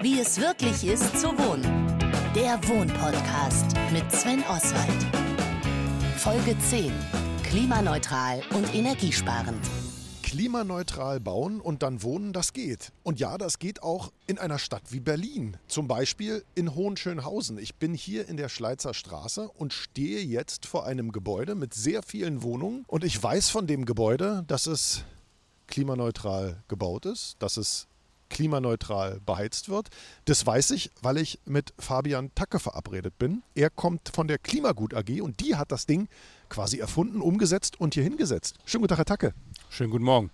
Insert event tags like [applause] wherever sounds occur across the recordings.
Wie es wirklich ist zu wohnen. Der Wohnpodcast mit Sven Oswald. Folge 10. Klimaneutral und energiesparend. Klimaneutral bauen und dann wohnen, das geht. Und ja, das geht auch in einer Stadt wie Berlin. Zum Beispiel in Hohenschönhausen. Ich bin hier in der Schleizer Straße und stehe jetzt vor einem Gebäude mit sehr vielen Wohnungen. Und ich weiß von dem Gebäude, dass es klimaneutral gebaut ist, dass es klimaneutral beheizt wird. Das weiß ich, weil ich mit Fabian Tacke verabredet bin. Er kommt von der Klimagut AG und die hat das Ding quasi erfunden, umgesetzt und hier hingesetzt. Schönen guten Tag, Herr Tacke. Schönen guten Morgen.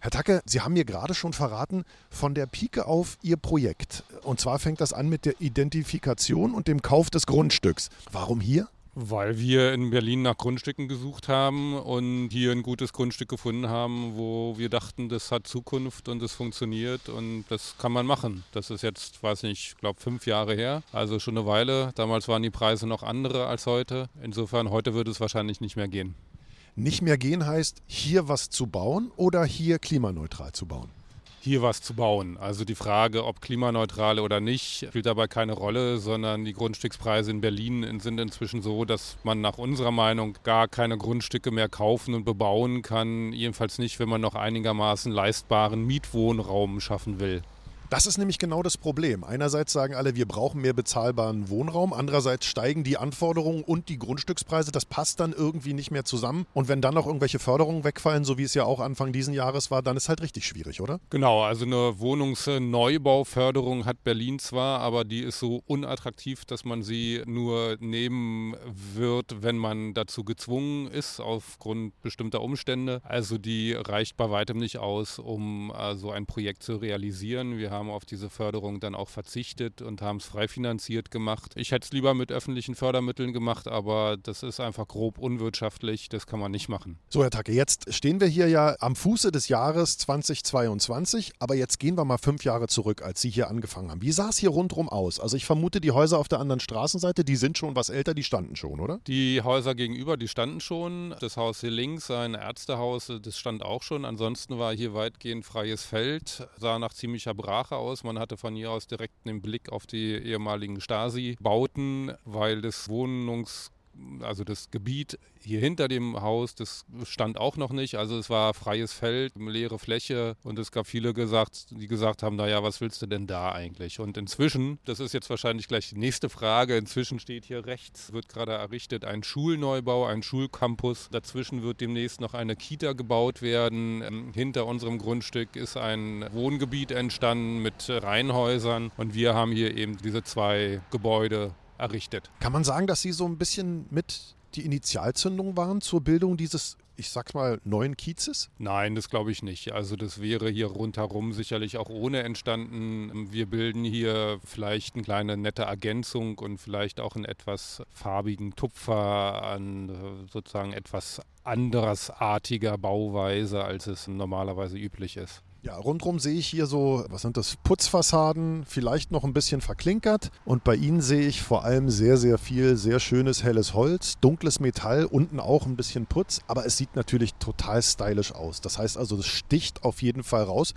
Herr Tacke, Sie haben mir gerade schon verraten von der Pike auf Ihr Projekt. Und zwar fängt das an mit der Identifikation und dem Kauf des Grundstücks. Warum hier? Weil wir in Berlin nach Grundstücken gesucht haben und hier ein gutes Grundstück gefunden haben, wo wir dachten, das hat Zukunft und es funktioniert und das kann man machen. Das ist jetzt, weiß nicht, ich glaube fünf Jahre her, also schon eine Weile. Damals waren die Preise noch andere als heute. Insofern, heute würde es wahrscheinlich nicht mehr gehen. Nicht mehr gehen heißt, hier was zu bauen oder hier klimaneutral zu bauen? Hier was zu bauen. Also die Frage, ob klimaneutral oder nicht, spielt dabei keine Rolle, sondern die Grundstückspreise in Berlin sind inzwischen so, dass man nach unserer Meinung gar keine Grundstücke mehr kaufen und bebauen kann. Jedenfalls nicht, wenn man noch einigermaßen leistbaren Mietwohnraum schaffen will. Das ist nämlich genau das Problem. Einerseits sagen alle, wir brauchen mehr bezahlbaren Wohnraum. Andererseits steigen die Anforderungen und die Grundstückspreise. Das passt dann irgendwie nicht mehr zusammen. Und wenn dann noch irgendwelche Förderungen wegfallen, so wie es ja auch Anfang diesen Jahres war, dann ist halt richtig schwierig, oder? Genau, also eine Wohnungsneubauförderung hat Berlin zwar, aber die ist so unattraktiv, dass man sie nur nehmen wird, wenn man dazu gezwungen ist, aufgrund bestimmter Umstände. Also die reicht bei weitem nicht aus, um äh, so ein Projekt zu realisieren. Wir haben auf diese Förderung dann auch verzichtet und haben es frei finanziert gemacht. Ich hätte es lieber mit öffentlichen Fördermitteln gemacht, aber das ist einfach grob unwirtschaftlich. Das kann man nicht machen. So, Herr Tacke, jetzt stehen wir hier ja am Fuße des Jahres 2022, aber jetzt gehen wir mal fünf Jahre zurück, als Sie hier angefangen haben. Wie sah es hier rundherum aus? Also ich vermute, die Häuser auf der anderen Straßenseite, die sind schon was älter, die standen schon, oder? Die Häuser gegenüber, die standen schon. Das Haus hier links, ein Ärztehaus, das stand auch schon. Ansonsten war hier weitgehend freies Feld, sah nach ziemlicher Brache Sprache aus. Man hatte von hier aus direkt einen Blick auf die ehemaligen Stasi-Bauten, weil das Wohnungs also das Gebiet hier hinter dem Haus, das stand auch noch nicht. Also es war freies Feld, leere Fläche und es gab viele gesagt, die gesagt haben, naja, was willst du denn da eigentlich? Und inzwischen, das ist jetzt wahrscheinlich gleich die nächste Frage, inzwischen steht hier rechts, wird gerade errichtet ein Schulneubau, ein Schulcampus. Dazwischen wird demnächst noch eine Kita gebaut werden. Ähm, hinter unserem Grundstück ist ein Wohngebiet entstanden mit Reihenhäusern und wir haben hier eben diese zwei Gebäude errichtet. Kann man sagen, dass Sie so ein bisschen mit die Initialzündung waren zur Bildung dieses ich sag's mal, neuen Kiezes? Nein, das glaube ich nicht. Also das wäre hier rundherum sicherlich auch ohne entstanden. Wir bilden hier vielleicht eine kleine nette Ergänzung und vielleicht auch einen etwas farbigen Tupfer an sozusagen etwas andersartiger Bauweise, als es normalerweise üblich ist. Ja, rundherum sehe ich hier so, was sind das, Putzfassaden, vielleicht noch ein bisschen verklinkert. Und bei Ihnen sehe ich vor allem sehr, sehr viel sehr schönes helles Holz, dunkles Metall, unten auch ein bisschen Putz. Aber es sieht natürlich total stylisch aus. Das heißt also, es sticht auf jeden Fall raus.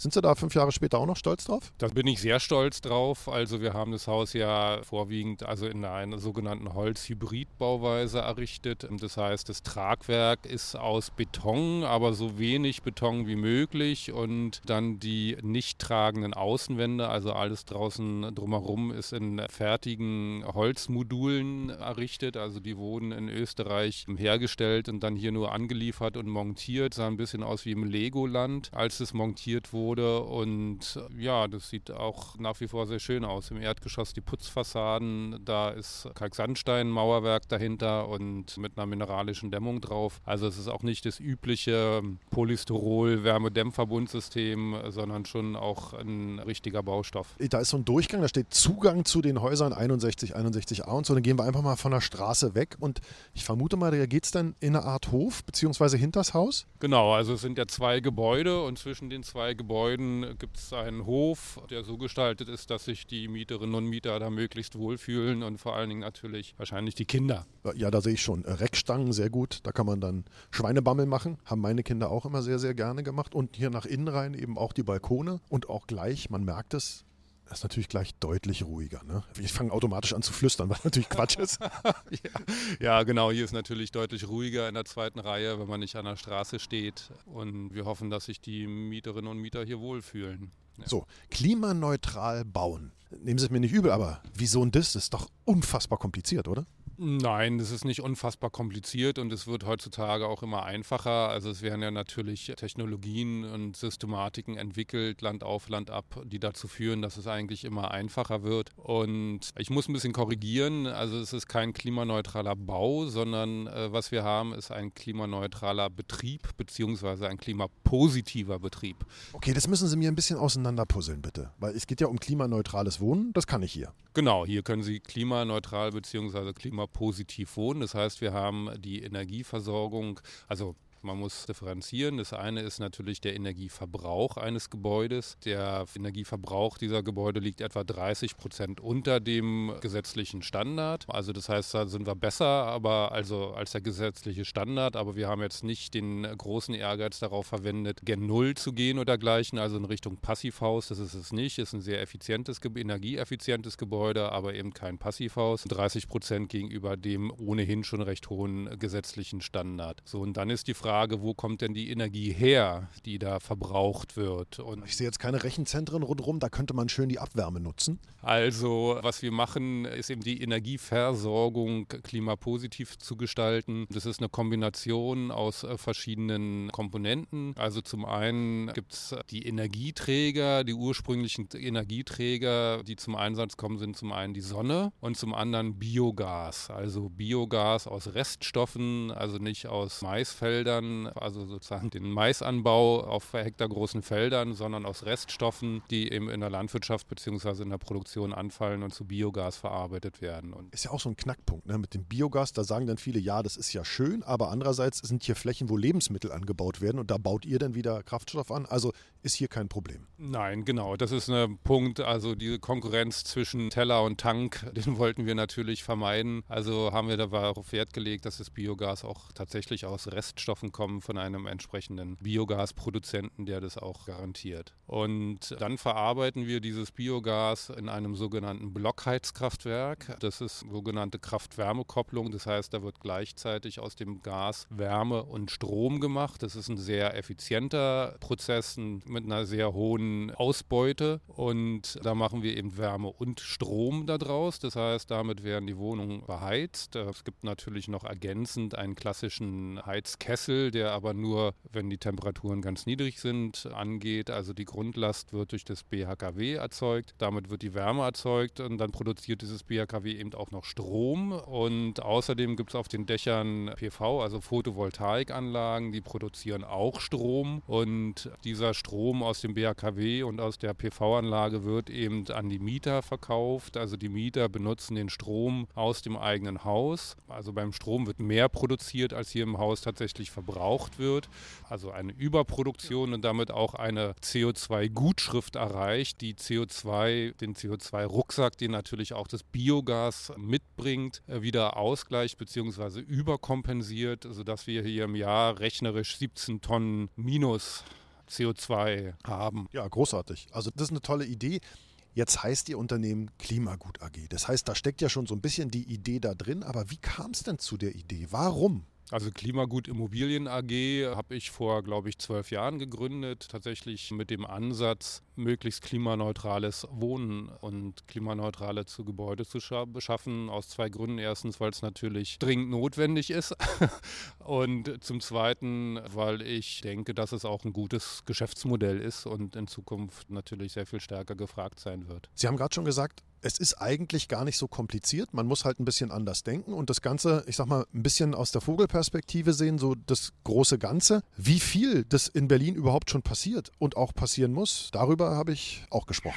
Sind Sie da fünf Jahre später auch noch stolz drauf? Da bin ich sehr stolz drauf. Also wir haben das Haus ja vorwiegend also in einer sogenannten Holz-Hybrid-Bauweise errichtet. Das heißt, das Tragwerk ist aus Beton, aber so wenig Beton wie möglich und dann die nicht tragenden Außenwände, also alles draußen drumherum ist in fertigen Holzmodulen errichtet. Also die wurden in Österreich hergestellt und dann hier nur angeliefert und montiert. Sah ein bisschen aus wie im Legoland, als es montiert wurde wurde. Und ja, das sieht auch nach wie vor sehr schön aus. Im Erdgeschoss die Putzfassaden, da ist Kalksandstein-Mauerwerk dahinter und mit einer mineralischen Dämmung drauf. Also es ist auch nicht das übliche Polystyrol-Wärmedämmverbundsystem, sondern schon auch ein richtiger Baustoff. Da ist so ein Durchgang, da steht Zugang zu den Häusern 61, 61a und so. Dann gehen wir einfach mal von der Straße weg und ich vermute mal, da geht es dann in eine Art Hof beziehungsweise hinters Haus? Genau, also es sind ja zwei Gebäude und zwischen den zwei Gebäuden Gebäuden gibt es einen Hof, der so gestaltet ist, dass sich die Mieterinnen und Mieter da möglichst wohlfühlen und vor allen Dingen natürlich wahrscheinlich die Kinder. Ja, da sehe ich schon. Reckstangen, sehr gut. Da kann man dann Schweinebammel machen. Haben meine Kinder auch immer sehr, sehr gerne gemacht. Und hier nach innen rein eben auch die Balkone und auch gleich, man merkt es, Das ist natürlich gleich deutlich ruhiger. Ne? Ich fange automatisch an zu flüstern, was natürlich Quatsch ist. [laughs] ja. ja, genau. Hier ist natürlich deutlich ruhiger in der zweiten Reihe, wenn man nicht an der Straße steht. Und wir hoffen, dass sich die Mieterinnen und Mieter hier wohlfühlen. Ja. So, klimaneutral bauen. Nehmen Sie es mir nicht übel, aber wie so ein Diss ist doch unfassbar kompliziert, oder? Nein, das ist nicht unfassbar kompliziert und es wird heutzutage auch immer einfacher. Also es werden ja natürlich Technologien und Systematiken entwickelt, Land auf, Land ab, die dazu führen, dass es eigentlich immer einfacher wird. Und ich muss ein bisschen korrigieren. Also es ist kein klimaneutraler Bau, sondern äh, was wir haben, ist ein klimaneutraler Betrieb beziehungsweise ein klimapositiver Betrieb. Okay, das müssen Sie mir ein bisschen auseinanderpuzzeln, bitte. Weil es geht ja um klimaneutrales Wohnen, das kann ich hier. Genau, hier können Sie klimaneutral beziehungsweise klimapositiv positiv wohnen. Das heißt, wir haben die Energieversorgung, also man muss differenzieren. Das eine ist natürlich der Energieverbrauch eines Gebäudes. Der Energieverbrauch dieser Gebäude liegt etwa 30 Prozent unter dem gesetzlichen Standard. Also das heißt, da sind wir besser, aber also als der gesetzliche Standard. Aber wir haben jetzt nicht den großen Ehrgeiz darauf verwendet, gen Null zu gehen oder dergleichen, also in Richtung Passivhaus. Das ist es nicht. Es ist ein sehr effizientes, energieeffizientes Gebäude, aber eben kein Passivhaus. 30 Prozent gegenüber dem ohnehin schon recht hohen gesetzlichen Standard. So, und dann ist die Frage, Frage, wo kommt denn die Energie her, die da verbraucht wird. Und ich sehe jetzt keine Rechenzentren rundherum, da könnte man schön die Abwärme nutzen. Also, was wir machen, ist eben die Energieversorgung klimapositiv zu gestalten. Das ist eine Kombination aus äh, verschiedenen Komponenten. Also zum einen gibt es die Energieträger, die ursprünglichen Energieträger, die zum Einsatz kommen, sind zum einen die Sonne und zum anderen Biogas. Also Biogas aus Reststoffen, also nicht aus Maisfeldern Feldern, also sozusagen den Maisanbau auf hektargroßen Feldern, sondern aus Reststoffen, die eben in der Landwirtschaft bzw. in der Produktion anfallen und zu Biogas verarbeitet werden. Und ist ja auch so ein Knackpunkt ne? mit dem Biogas. Da sagen dann viele, ja, das ist ja schön, aber andererseits sind hier Flächen, wo Lebensmittel angebaut werden und da baut ihr dann wieder Kraftstoff an. Also ist hier kein Problem. Nein, genau. Das ist ein Punkt. Also diese Konkurrenz zwischen Teller und Tank, [laughs] den wollten wir natürlich vermeiden. Also haben wir darauf Wert gelegt, dass das Biogas auch tatsächlich aus Reststoffen kommen von einem entsprechenden Biogasproduzenten, der das auch garantiert. Und dann verarbeiten wir dieses Biogas in einem sogenannten Blockheizkraftwerk. Das ist sogenannte Kraft-Wärme-Kopplung. Das heißt, da wird gleichzeitig aus dem Gas Wärme und Strom gemacht. Das ist ein sehr effizienter Prozess mit einer sehr hohen Ausbeute. Und da machen wir eben Wärme und Strom daraus. Das heißt, damit werden die Wohnungen beheizt. Es gibt natürlich noch ergänzend einen klassischen Heizkessel der aber nur, wenn die Temperaturen ganz niedrig sind, angeht. Also die Grundlast wird durch das BHKW erzeugt. Damit wird die Wärme erzeugt und dann produziert dieses BHKW eben auch noch Strom. Und außerdem gibt es auf den Dächern PV, also Photovoltaikanlagen, die produzieren auch Strom. Und dieser Strom aus dem BHKW und aus der PV-Anlage wird eben an die Mieter verkauft. Also die Mieter benutzen den Strom aus dem eigenen Haus. Also beim Strom wird mehr produziert, als hier im Haus tatsächlich verbraucht verbraucht wird, also eine Überproduktion und damit auch eine CO2-Gutschrift erreicht, die CO2, den CO2-Rucksack, den natürlich auch das Biogas mitbringt, äh, wieder ausgleicht bzw. überkompensiert, sodass wir hier im Jahr rechnerisch 17 Tonnen minus CO2 haben. Ja, großartig. Also das ist eine tolle Idee. Jetzt heißt Ihr Unternehmen Klimagut AG. Das heißt, da steckt ja schon so ein bisschen die Idee da drin. Aber wie kam es denn zu der Idee? Warum? Also Klimagut Immobilien AG habe ich vor, glaube ich, zwölf Jahren gegründet, tatsächlich mit dem Ansatz, möglichst klimaneutrales Wohnen und klimaneutrale zu Gebäude zu beschaffen. Aus zwei Gründen. Erstens, weil es natürlich dringend notwendig ist [laughs] und zum Zweiten, weil ich denke, dass es auch ein gutes Geschäftsmodell ist und in Zukunft natürlich sehr viel stärker gefragt sein wird. Sie haben gerade schon gesagt, es ist eigentlich gar nicht so kompliziert. Man muss halt ein bisschen anders denken und das Ganze, ich sag mal, ein bisschen aus der Vogelperspektive sehen, so das große Ganze. Wie viel das in Berlin überhaupt schon passiert und auch passieren muss, darüber habe ich auch gesprochen.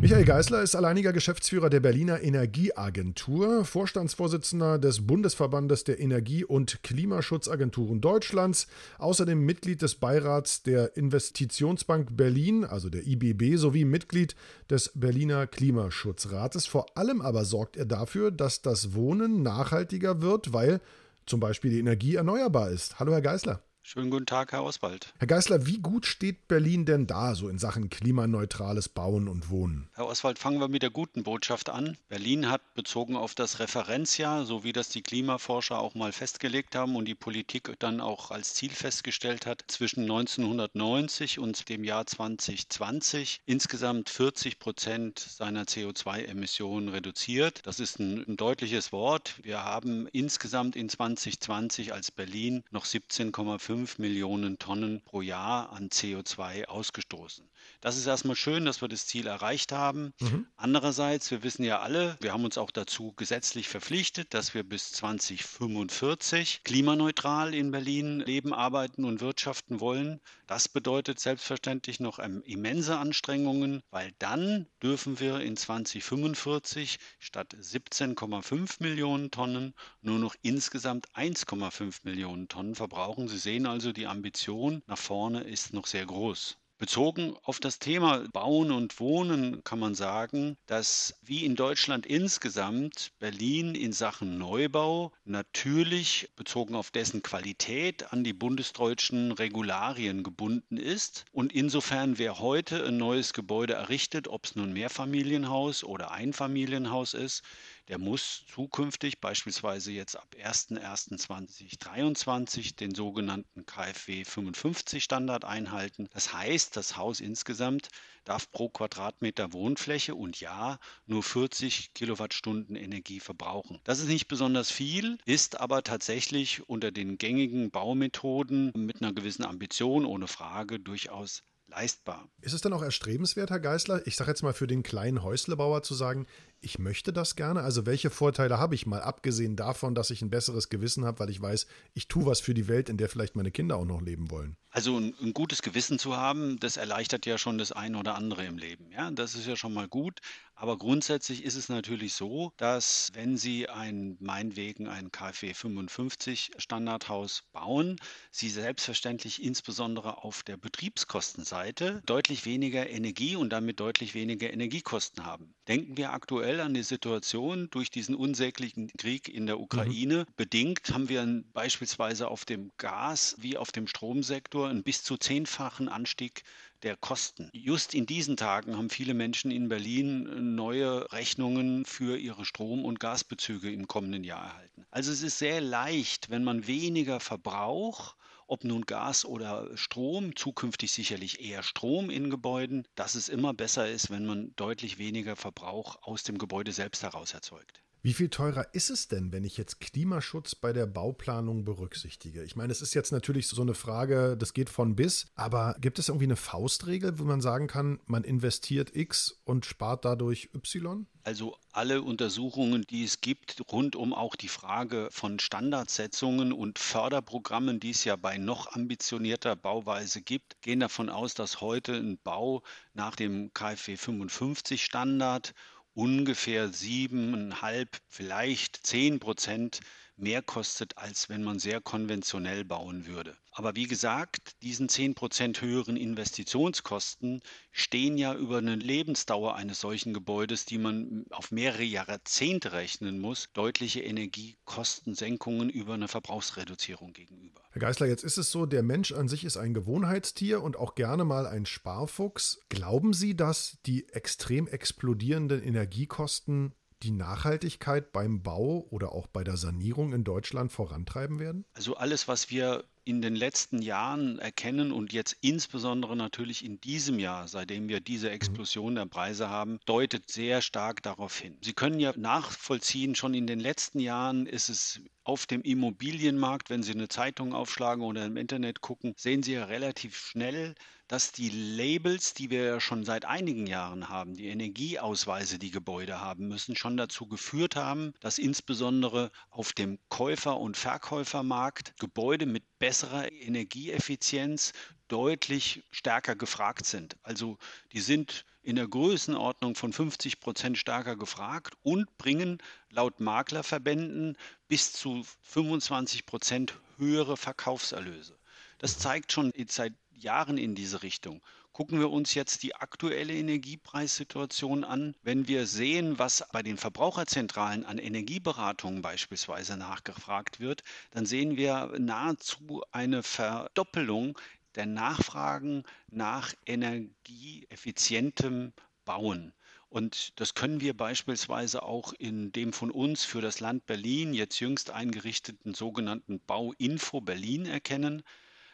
Michael Geisler ist alleiniger Geschäftsführer der Berliner Energieagentur, Vorstandsvorsitzender des Bundesverbandes der Energie- und Klimaschutzagenturen Deutschlands, außerdem Mitglied des Beirats der Investitionsbank Berlin, also der IBB, sowie Mitglied des Berliner Klimaschutzrates. Rates. Vor allem aber sorgt er dafür, dass das Wohnen nachhaltiger wird, weil zum Beispiel die Energie erneuerbar ist. Hallo, Herr Geißler. Schönen guten Tag, Herr Oswald. Herr Geißler, wie gut steht Berlin denn da, so in Sachen klimaneutrales Bauen und Wohnen? Herr Oswald, fangen wir mit der guten Botschaft an. Berlin hat bezogen auf das Referenzjahr, so wie das die Klimaforscher auch mal festgelegt haben und die Politik dann auch als Ziel festgestellt hat, zwischen 1990 und dem Jahr 2020 insgesamt 40 Prozent seiner CO2-Emissionen reduziert. Das ist ein, ein deutliches Wort. Wir haben insgesamt in 2020 als Berlin noch 17,5 5 Millionen Tonnen pro Jahr an CO2 ausgestoßen. Das ist erstmal schön, dass wir das Ziel erreicht haben. Mhm. Andererseits, wir wissen ja alle, wir haben uns auch dazu gesetzlich verpflichtet, dass wir bis 2045 klimaneutral in Berlin leben, arbeiten und wirtschaften wollen. Das bedeutet selbstverständlich noch immense Anstrengungen, weil dann dürfen wir in 2045 statt 17,5 Millionen Tonnen nur noch insgesamt 1,5 Millionen Tonnen verbrauchen. Sie sehen also, die Ambition nach vorne ist noch sehr groß. Bezogen auf das Thema Bauen und Wohnen kann man sagen, dass wie in Deutschland insgesamt Berlin in Sachen Neubau natürlich bezogen auf dessen Qualität an die bundesdeutschen Regularien gebunden ist. Und insofern, wer heute ein neues Gebäude errichtet, ob es nun Mehrfamilienhaus oder Einfamilienhaus ist, der muss zukünftig beispielsweise jetzt ab 01.01.2023 den sogenannten KfW 55 Standard einhalten. Das heißt, das Haus insgesamt darf pro Quadratmeter Wohnfläche und ja nur 40 Kilowattstunden Energie verbrauchen. Das ist nicht besonders viel, ist aber tatsächlich unter den gängigen Baumethoden mit einer gewissen Ambition ohne Frage durchaus leistbar. Ist es dann auch erstrebenswert, Herr Geißler, ich sage jetzt mal für den kleinen Häuslebauer zu sagen, ich möchte das gerne? Also welche Vorteile habe ich mal, abgesehen davon, dass ich ein besseres Gewissen habe, weil ich weiß, ich tue was für die Welt, in der vielleicht meine Kinder auch noch leben wollen? Also ein, ein, gutes Gewissen zu haben, das erleichtert ja schon das eine oder andere im Leben. Ja, das ist ja schon mal gut. Aber grundsätzlich ist es natürlich so, dass wenn Sie ein, meinetwegen ein KfW 55 Standardhaus bauen, Sie selbstverständlich insbesondere auf der Betriebskostenseite deutlich weniger Energie und damit deutlich weniger Energiekosten haben. Denken wir aktuell an die Situation durch diesen unsäglichen Krieg in der mhm. Ukraine. Mhm. Bedingt haben wir beispielsweise auf dem Gas wie auf dem Stromsektor einen bis zu zehnfachen Anstieg der Kosten. Just in diesen Tagen haben viele Menschen in Berlin neue Rechnungen für ihre Strom- und Gasbezüge im kommenden Jahr erhalten. Also es ist sehr leicht, wenn man weniger verbraucht, ob nun Gas oder Strom, zukünftig sicherlich eher Strom in Gebäuden, dass es immer besser ist, wenn man deutlich weniger Verbrauch aus dem Gebäude selbst heraus erzeugt. Wie viel teurer ist es denn, wenn ich jetzt Klimaschutz bei der Bauplanung berücksichtige? Ich meine, es ist jetzt natürlich so eine Frage, das geht von bis, aber gibt es irgendwie eine Faustregel, wo man sagen kann, man investiert X und spart dadurch Y? Also alle Untersuchungen, die es gibt, rund um auch die Frage von Standardsetzungen und Förderprogrammen, die es ja bei noch ambitionierter Bauweise gibt, gehen davon aus, dass heute ein Bau nach dem KfW 55 Standard ungefähr siebeneinhalb, vielleicht zehn Prozent mehr kostet, als wenn man sehr konventionell bauen würde. Aber wie gesagt, diesen 10% höheren Investitionskosten stehen ja über eine Lebensdauer eines solchen Gebäudes, die man auf mehrere Jahrzehnte rechnen muss, deutliche Energiekostensenkungen über eine Verbrauchsreduzierung gegenüber. Herr Geißler, jetzt ist es so, der Mensch an sich ist ein Gewohnheitstier und auch gerne mal ein Sparfuchs. Glauben Sie, dass die extrem explodierenden Energiekosten die Nachhaltigkeit beim Bau oder auch bei der Sanierung in Deutschland vorantreiben werden? Also alles, was wir in den letzten Jahren erkennen und jetzt insbesondere natürlich in diesem Jahr, seitdem wir diese mhm. Explosion der Preise haben, deutet sehr stark darauf hin. Sie können ja nachvollziehen, schon in den letzten Jahren ist es auf dem Immobilienmarkt, wenn Sie eine Zeitung aufschlagen oder im Internet gucken, sehen Sie ja relativ schnell, dass die Labels, die wir ja schon seit einigen Jahren haben, die Energieausweise, die Gebäude haben müssen, schon dazu geführt haben, dass insbesondere auf dem Käufer- und Verkäufermarkt Gebäude mit besserer Energieeffizienz deutlich stärker gefragt sind. Also die sind in der Größenordnung von 50 Prozent stärker gefragt und bringen laut Maklerverbänden bis zu 25 Prozent höhere Verkaufserlöse. Das zeigt schon seit Jahren in diese Richtung. Gucken wir uns jetzt die aktuelle Energiepreissituation an. Wenn wir sehen, was bei den Verbraucherzentralen an Energieberatungen beispielsweise nachgefragt wird, dann sehen wir nahezu eine Verdoppelung der Nachfragen nach energieeffizientem Bauen. Und das können wir beispielsweise auch in dem von uns für das Land Berlin jetzt jüngst eingerichteten sogenannten Bauinfo Berlin erkennen.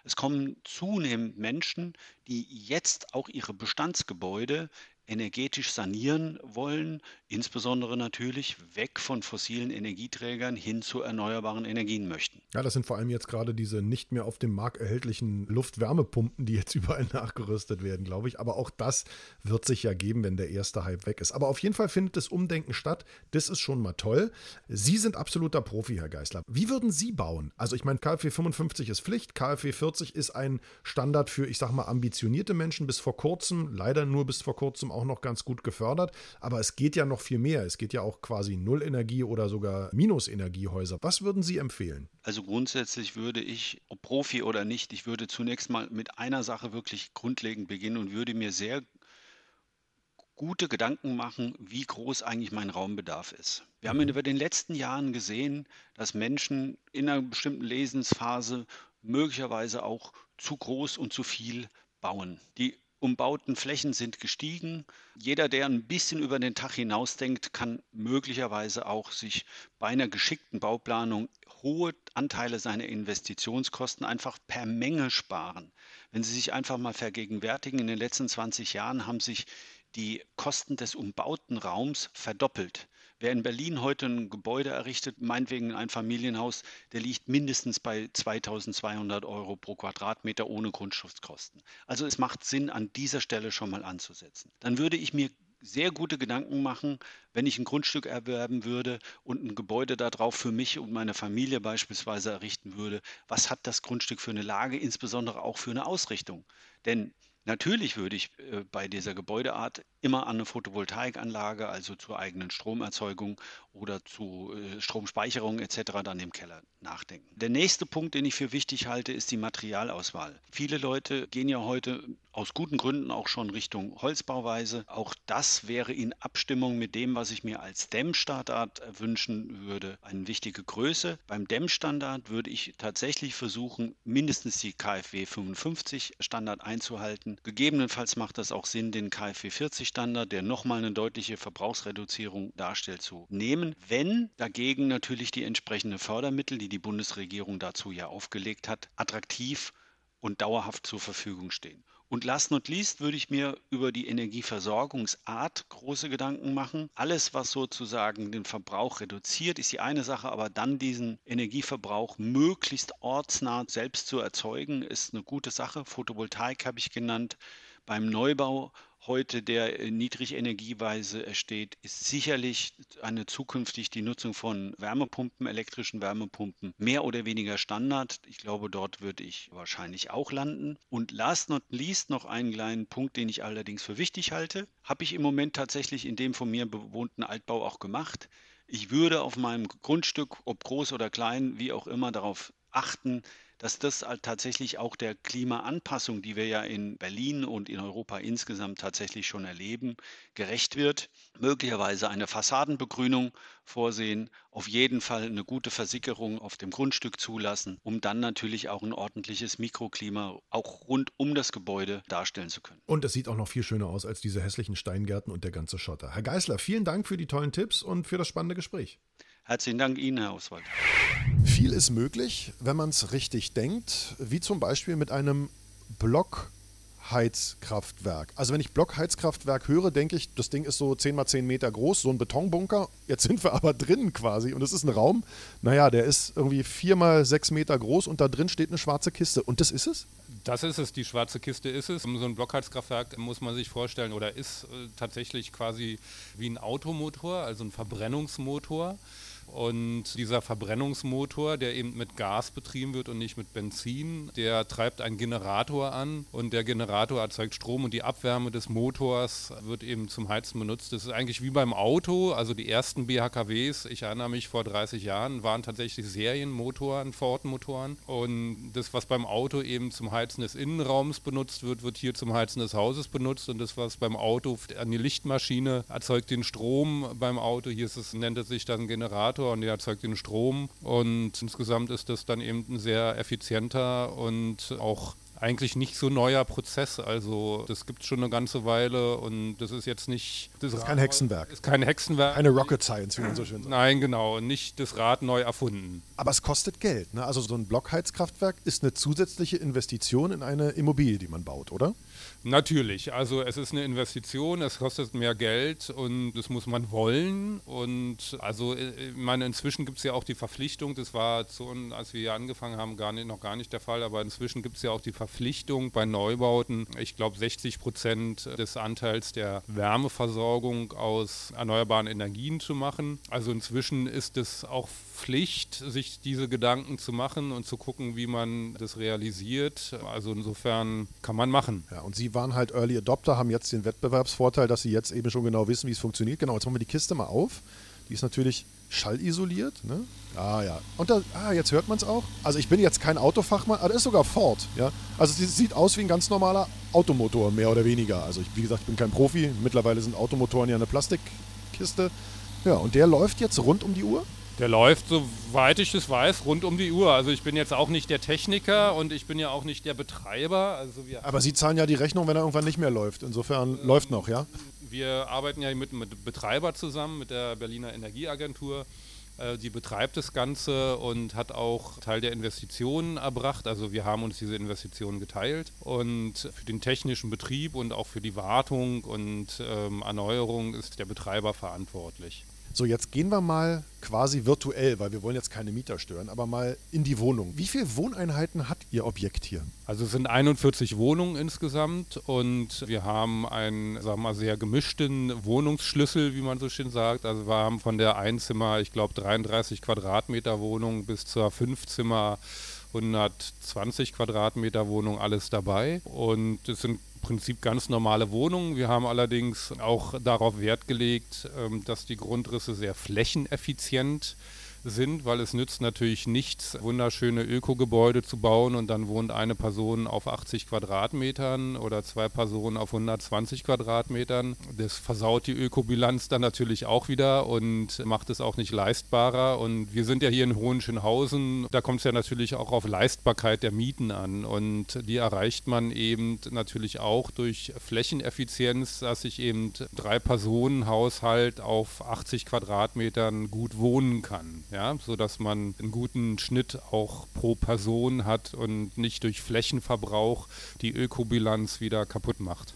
Es kommen zunehmend Menschen, die jetzt auch ihre Bestandsgebäude energetisch sanieren wollen, insbesondere natürlich weg von fossilen Energieträgern hin zu erneuerbaren Energien möchten. Ja, das sind vor allem jetzt gerade diese nicht mehr auf dem Markt erhältlichen Luftwärmepumpen, die jetzt [laughs] überall nachgerüstet werden, glaube ich. Aber auch das wird sich ja geben, wenn der erste Hype weg ist. Aber auf jeden Fall findet das Umdenken statt. Das ist schon mal toll. Sie sind absoluter Profi, Herr Geisler. Wie würden Sie bauen? Also ich meine, KfW 55 ist Pflicht, KfW 40 ist ein Standard für, ich sag mal, ambitionierte Menschen bis vor kurzem, leider nur bis vor kurzem auch noch ganz gut gefördert. Aber es geht ja noch viel mehr. Es geht ja auch quasi Nullenergie oder sogar Minusenergiehäuser. Was würden Sie empfehlen? Also grundsätzlich würde ich, ob Profi oder nicht, ich würde zunächst mal mit einer Sache wirklich grundlegend beginnen und würde mir sehr gute Gedanken machen, wie groß eigentlich mein Raumbedarf ist. Wir haben mhm. über den letzten Jahren gesehen, dass Menschen in einer bestimmten Lesensphase möglicherweise auch zu groß und zu viel bauen. Die umbauten Flächen sind gestiegen. Jeder, der ein bisschen über den Tag hinausdenkt, kann möglicherweise auch sich bei einer geschickten Bauplanung hohe Anteile seiner Investitionskosten einfach per Menge sparen. Wenn Sie sich einfach mal vergegenwärtigen, in den letzten 20 Jahren haben sich die Kosten des umbauten Raums verdoppelt. Wer in Berlin heute ein Gebäude errichtet, meinetwegen ein Familienhaus, der liegt mindestens bei 2200 Euro pro Quadratmeter ohne Grundschutzkosten. Also es macht Sinn, an dieser Stelle schon mal anzusetzen. Dann würde ich mir sehr gute Gedanken machen, wenn ich ein Grundstück erwerben würde und ein Gebäude darauf für mich und meine Familie beispielsweise errichten würde. Was hat das Grundstück für eine Lage, insbesondere auch für eine Ausrichtung? Denn Natürlich würde ich äh, bei dieser Gebäudeart immer an eine Photovoltaikanlage, also zur eigenen Stromerzeugung oder zu äh, Stromspeicherung etc. dann im Keller nachdenken. Der nächste Punkt, den ich für wichtig halte, ist die Materialauswahl. Viele Leute gehen ja heute aus guten Gründen auch schon Richtung Holzbauweise. Auch das wäre in Abstimmung mit dem, was ich mir als Dämmstandard wünschen würde, eine wichtige Größe. Beim Dämmstandard würde ich tatsächlich versuchen, mindestens die KfW 55 Standard einzuhalten. Gegebenenfalls macht das auch Sinn, den KfW 40 Standard, der nochmal eine deutliche Verbrauchsreduzierung darstellt, zu nehmen. Wenn dagegen natürlich die entsprechenden Fördermittel, die die Bundesregierung dazu ja aufgelegt hat, attraktiv und dauerhaft zur Verfügung stehen. Und last not least würde ich mir über die Energieversorgungsart große Gedanken machen. Alles, was sozusagen den Verbrauch reduziert, ist die eine Sache, aber dann diesen Energieverbrauch möglichst ortsnah selbst zu erzeugen, ist eine gute Sache. Photovoltaik habe ich genannt. Beim Neubau heute der äh, Niedrigenergieweise entsteht, ist sicherlich eine zukünftig die Nutzung von Wärmepumpen, elektrischen Wärmepumpen mehr oder weniger Standard. Ich glaube, dort würde ich wahrscheinlich auch landen. Und last not least noch einen kleinen Punkt, den ich allerdings für wichtig halte, habe ich im Moment tatsächlich in dem von mir bewohnten Altbau auch gemacht. Ich würde auf meinem Grundstück, ob groß oder klein, wie auch immer, darauf achten, dass das halt tatsächlich auch der Klimaanpassung, die wir ja in Berlin und in Europa insgesamt tatsächlich schon erleben, gerecht wird. Möglicherweise eine Fassadenbegrünung vorsehen, auf jeden Fall eine gute Versickerung auf dem Grundstück zulassen, um dann natürlich auch ein ordentliches Mikroklima auch rund um das Gebäude darstellen zu können. Und es sieht auch noch viel schöner aus als diese hässlichen Steingärten und der ganze Schotter. Herr Geißler, vielen Dank für die tollen Tipps und für das spannende Gespräch. Herzlichen Dank Ihnen, Herr Oswald. Viel ist möglich, wenn man es richtig denkt, wie zum Beispiel mit einem Blockheizkraftwerk. Also wenn ich Blockheizkraftwerk höre, denke ich, das Ding ist so 10 mal 10 Meter groß, so ein Betonbunker. Jetzt sind wir aber drin quasi und es ist ein Raum, naja, der ist irgendwie 4 mal 6 Meter groß und da drin steht eine schwarze Kiste. Und das ist es? Das ist es, die schwarze Kiste ist es. So ein Blockheizkraftwerk muss man sich vorstellen oder ist äh, tatsächlich quasi wie ein Automotor, also ein Verbrennungsmotor Und dieser Verbrennungsmotor, der eben mit Gas betrieben wird und nicht mit Benzin, der treibt einen Generator an und der Generator erzeugt Strom und die Abwärme des Motors wird eben zum Heizen benutzt. Das ist eigentlich wie beim Auto. Also die ersten BHKWs, ich erinnere mich vor 30 Jahren, waren tatsächlich Serienmotoren, Ford-Motoren. Und das, was beim Auto eben zum Heizen des Innenraums benutzt wird, wird hier zum Heizen des Hauses benutzt. Und das, was beim Auto an die Lichtmaschine erzeugt den Strom beim Auto, hier ist es, nennt es sich dann Generator und der erzeugt den Strom. Und insgesamt ist das dann eben ein sehr effizienter und auch eigentlich nicht so neuer Prozess. Also das gibt es schon eine ganze Weile und das ist jetzt nicht... Das, das ist kein Hexenwerk. Ist kein Hexenwerk. Keine Rocket Science, wie man so schön sagt. Nein, genau. Nicht das Rad neu erfunden. Aber es kostet Geld. Ne? Also so ein Blockheizkraftwerk ist eine zusätzliche Investition in eine Immobilie, die man baut, oder? Natürlich, also es ist eine Investition, es kostet mehr Geld und das muss man wollen. Und also äh, ich meine, inzwischen gibt es ja auch die Verpflichtung, das war zu, als wir hier angefangen haben, gar nicht, noch gar nicht der Fall, aber inzwischen gibt es ja auch die Verpflichtung bei Neubauten, ich glaube 60 Prozent des Anteils der Wärmeversorgung aus erneuerbaren Energien zu machen. Also inzwischen ist es auch Pflicht, sich diese Gedanken zu machen und zu gucken, wie man das realisiert. Also insofern kann man machen. Ja, und Sie waren halt Early Adopter, haben jetzt den Wettbewerbsvorteil, dass Sie jetzt eben schon genau wissen, wie es funktioniert. Genau, jetzt machen wir die Kiste mal auf. Die ist natürlich schallisoliert. Ne? Ah ja. Und da, ah, jetzt hört man es auch. Also ich bin jetzt kein Autofachmann, aber das ist sogar Ford. Ja? Also es sieht aus wie ein ganz normaler Automotor, mehr oder weniger. Also ich, wie gesagt, ich bin kein Profi. Mittlerweile sind Automotoren ja eine Plastikkiste. Ja, und der läuft jetzt rund um die Uhr? Der läuft, soweit ich es weiß, rund um die Uhr. Also ich bin jetzt auch nicht der Techniker und ich bin ja auch nicht der Betreiber. Also Aber Sie zahlen ja die Rechnung, wenn er irgendwann nicht mehr läuft. Insofern ähm, läuft noch, ja? Wir arbeiten ja mit, mit Betreiber zusammen, mit der Berliner Energieagentur. Äh, die betreibt das Ganze und hat auch Teil der Investitionen erbracht. Also wir haben uns diese Investitionen geteilt und für den technischen Betrieb und auch für die Wartung und ähm, Erneuerung ist der Betreiber verantwortlich. So, jetzt gehen wir mal quasi virtuell, weil wir wollen jetzt keine Mieter stören, aber mal in die Wohnung. Wie viele Wohneinheiten hat Ihr Objekt hier? Also es sind 41 Wohnungen insgesamt und wir haben einen, sagen wir mal, sehr gemischten Wohnungsschlüssel, wie man so schön sagt. Also wir haben von der Einzimmer, ich glaube 33 Quadratmeter Wohnung bis zur Fünfzimmer 120 Quadratmeter Wohnung alles dabei. Und es sind Prinzip ganz normale Wohnungen. Wir haben allerdings auch darauf Wert gelegt, ähm, dass die Grundrisse sehr flächeneffizient sind sind, weil es nützt natürlich nichts, wunderschöne Ökogebäude zu bauen und dann wohnt eine Person auf 80 Quadratmetern oder zwei Personen auf 120 Quadratmetern. Das versaut die Ökobilanz dann natürlich auch wieder und macht es auch nicht leistbarer. Und wir sind ja hier in Hohenschönhausen, da kommt es ja natürlich auch auf Leistbarkeit der Mieten an und die erreicht man eben natürlich auch durch Flächeneffizienz, dass sich eben drei Personen Haushalt auf 80 Quadratmetern gut wohnen kann ja, sodass man einen guten Schnitt auch pro Person hat und nicht durch Flächenverbrauch die Ökobilanz wieder kaputt macht.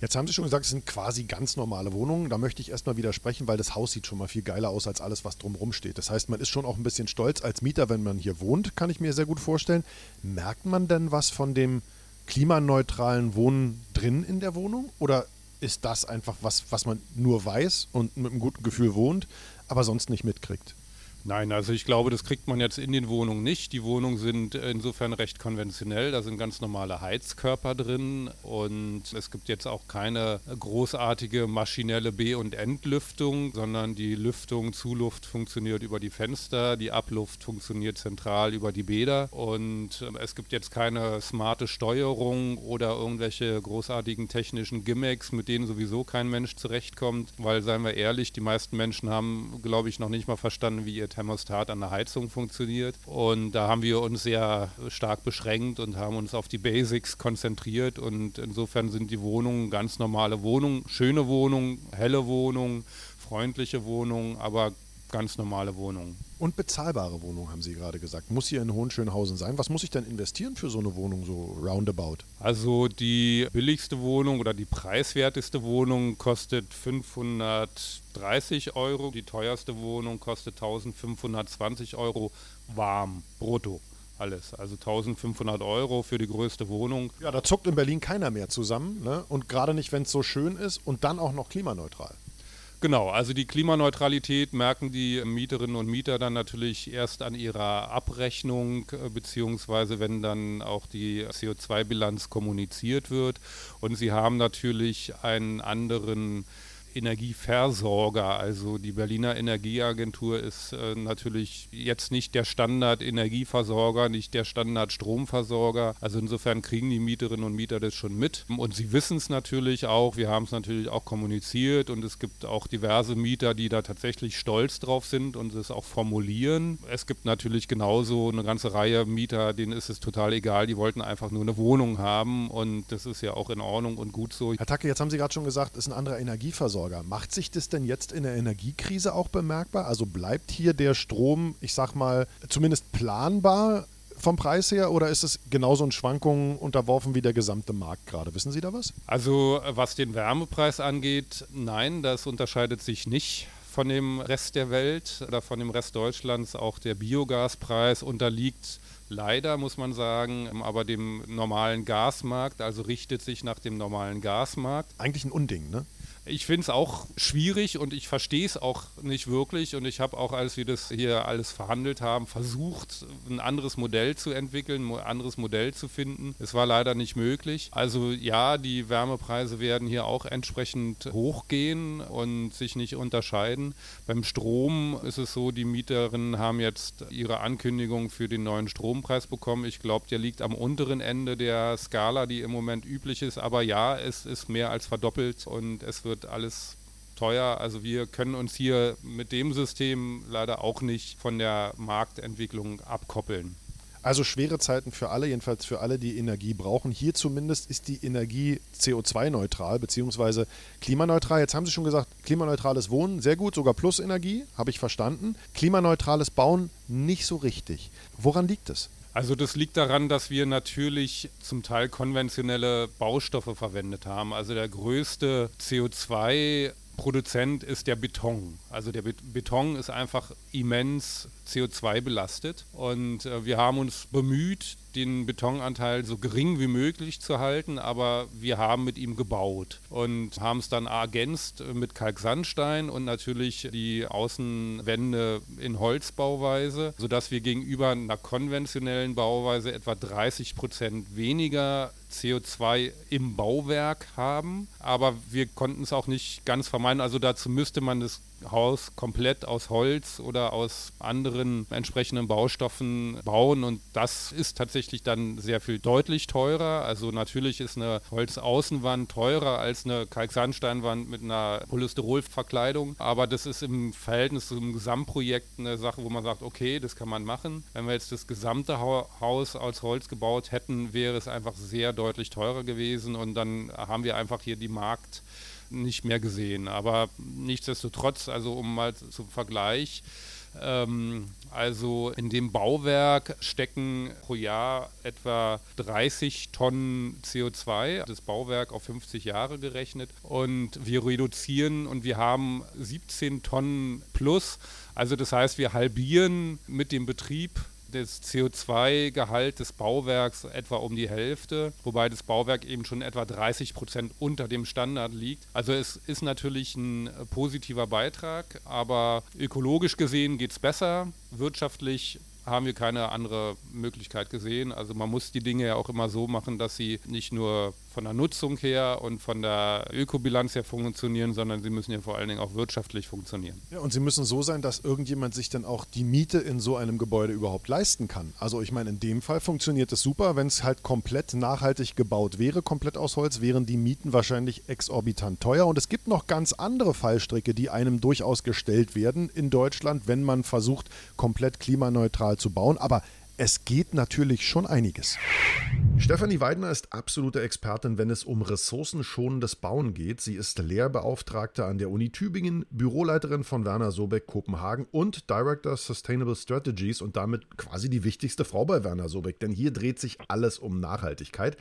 Jetzt haben Sie schon gesagt, es sind quasi ganz normale Wohnungen. Da möchte ich erstmal widersprechen, weil das Haus sieht schon mal viel geiler aus als alles, was drumherum steht. Das heißt, man ist schon auch ein bisschen stolz als Mieter, wenn man hier wohnt, kann ich mir sehr gut vorstellen. Merkt man denn was von dem klimaneutralen Wohnen drin in der Wohnung? Oder ist das einfach was, was man nur weiß und mit einem guten Gefühl wohnt, aber sonst nicht mitkriegt? Nein, also ich glaube, das kriegt man jetzt in den Wohnungen nicht. Die Wohnungen sind insofern recht konventionell. Da sind ganz normale Heizkörper drin und es gibt jetzt auch keine großartige maschinelle B- und Entlüftung, sondern die Lüftung, Zuluft funktioniert über die Fenster, die Abluft funktioniert zentral über die Bäder und es gibt jetzt keine smarte Steuerung oder irgendwelche großartigen technischen Gimmicks, mit denen sowieso kein Mensch zurechtkommt, weil, seien wir ehrlich, die meisten Menschen haben, glaube ich, noch nicht mal verstanden, wie ihr Thermostat an der Heizung funktioniert. Und da haben wir uns sehr stark beschränkt und haben uns auf die Basics konzentriert. Und insofern sind die Wohnungen ganz normale Wohnungen, schöne Wohnungen, helle Wohnungen, freundliche Wohnungen, aber ganz normale Wohnungen. Und bezahlbare Wohnungen, haben Sie gerade gesagt. Muss hier in Hohenschönhausen sein. Was muss ich denn investieren für so eine Wohnung, so roundabout? Also die billigste Wohnung oder die preiswerteste Wohnung kostet 530 Euro. Die teuerste Wohnung kostet 1520 Euro warm, brutto alles. Also 1500 Euro für die größte Wohnung. Ja, da zuckt in Berlin keiner mehr zusammen. Ne? Und gerade nicht, wenn es so schön ist und dann auch noch klimaneutral. Genau, also die Klimaneutralität merken die Mieterinnen und Mieter dann natürlich erst an ihrer Abrechnung, äh, beziehungsweise wenn dann auch die CO2-Bilanz kommuniziert wird. Und sie haben natürlich einen anderen Energieversorger. Also die Berliner Energieagentur ist äh, natürlich jetzt nicht der Standard-Energieversorger, nicht der Standard-Stromversorger. Also insofern kriegen die Mieterinnen und Mieter das schon mit. Und sie wissen es natürlich auch. Wir haben es natürlich auch kommuniziert und es gibt auch diverse Mieter, die da tatsächlich stolz drauf sind und es auch formulieren. Es gibt natürlich genauso eine ganze Reihe Mieter, denen ist es total egal. Die wollten einfach nur eine Wohnung haben und das ist ja auch in Ordnung und gut so. Herr Tacke, jetzt haben Sie gerade schon gesagt, es ist ein anderer Energieversorger. Versorger. Macht sich das denn jetzt in der Energiekrise auch bemerkbar? Also bleibt hier der Strom, ich sag mal, zumindest planbar vom Preis her oder ist es genauso in Schwankungen unterworfen wie der gesamte Markt gerade? Wissen Sie da was? Also was den Wärmepreis angeht, nein, das unterscheidet sich nicht von dem Rest der Welt oder von dem Rest Deutschlands. Auch der Biogaspreis unterliegt leider, muss man sagen, aber dem normalen Gasmarkt, also richtet sich nach dem normalen Gasmarkt. Eigentlich ein Unding, ne? Ich finde es auch schwierig und ich verstehe es auch nicht wirklich. Und ich habe auch, als wir das hier alles verhandelt haben, versucht, ein anderes Modell zu entwickeln, ein anderes Modell zu finden. Es war leider nicht möglich. Also ja, die Wärmepreise werden hier auch entsprechend hochgehen und sich nicht unterscheiden. Beim Strom ist es so, die Mieterinnen haben jetzt ihre Ankündigung für den neuen Strompreis bekommen. Ich glaube, der liegt am unteren Ende der Skala, die im Moment üblich ist. Aber ja, es ist mehr als verdoppelt und es wird wird alles teuer. Also wir können uns hier mit dem System leider auch nicht von der Marktentwicklung abkoppeln. Also schwere Zeiten für alle, jedenfalls für alle, die Energie brauchen. Hier zumindest ist die Energie CO2-neutral bzw. klimaneutral. Jetzt haben Sie schon gesagt, klimaneutrales Wohnen, sehr gut, sogar Plusenergie, habe ich verstanden. Klimaneutrales Bauen nicht so richtig. Woran liegt es? Also das liegt daran, dass wir natürlich zum Teil konventionelle Baustoffe verwendet haben. Also der größte CO2 Produzent ist der Beton. Also der Beton ist einfach immens CO2 belastet und äh, wir haben uns bemüht, den Betonanteil so gering wie möglich zu halten, aber wir haben mit ihm gebaut und haben es dann ergänzt mit Kalksandstein und natürlich die Außenwände in Holzbauweise, sodass wir gegenüber einer konventionellen Bauweise etwa 30 Prozent weniger CO2 im Bauwerk haben, aber wir konnten es auch nicht ganz vermeiden. Also dazu müsste man das Haus komplett aus Holz oder aus anderen entsprechenden Baustoffen bauen und das ist tatsächlich dann sehr viel deutlich teurer. Also natürlich ist eine Holzaußenwand teurer als eine Kalksandsteinwand mit einer Polysterolverkleidung, aber das ist im Verhältnis zum Gesamtprojekt eine Sache, wo man sagt, okay, das kann man machen. Wenn wir jetzt das gesamte Haus aus Holz gebaut hätten, wäre es einfach sehr deutlich teurer gewesen und dann haben wir einfach hier die Markt nicht mehr gesehen. Aber nichtsdestotrotz, also um mal zum Vergleich, ähm, also in dem Bauwerk stecken pro Jahr etwa 30 Tonnen CO2, das Bauwerk auf 50 Jahre gerechnet. Und wir reduzieren und wir haben 17 Tonnen plus. Also das heißt, wir halbieren mit dem Betrieb des CO2-Gehalt des Bauwerks etwa um die Hälfte, wobei das Bauwerk eben schon etwa 30 Prozent unter dem Standard liegt. Also es ist natürlich ein positiver Beitrag, aber ökologisch gesehen geht es besser, wirtschaftlich haben wir keine andere Möglichkeit gesehen. Also man muss die Dinge ja auch immer so machen, dass sie nicht nur von der Nutzung her und von der Ökobilanz her funktionieren, sondern sie müssen ja vor allen Dingen auch wirtschaftlich funktionieren. Ja, und sie müssen so sein, dass irgendjemand sich dann auch die Miete in so einem Gebäude überhaupt leisten kann. Also ich meine, in dem Fall funktioniert es super. Wenn es halt komplett nachhaltig gebaut wäre, komplett aus Holz, wären die Mieten wahrscheinlich exorbitant teuer. Und es gibt noch ganz andere Fallstricke, die einem durchaus gestellt werden in Deutschland, wenn man versucht, komplett klimaneutral zu bauen. Aber es geht natürlich schon einiges. Stefanie Weidner ist absolute Expertin, wenn es um ressourcenschonendes Bauen geht. Sie ist Lehrbeauftragte an der Uni Tübingen, Büroleiterin von Werner Sobeck Kopenhagen und Director Sustainable Strategies und damit quasi die wichtigste Frau bei Werner Sobeck, denn hier dreht sich alles um Nachhaltigkeit.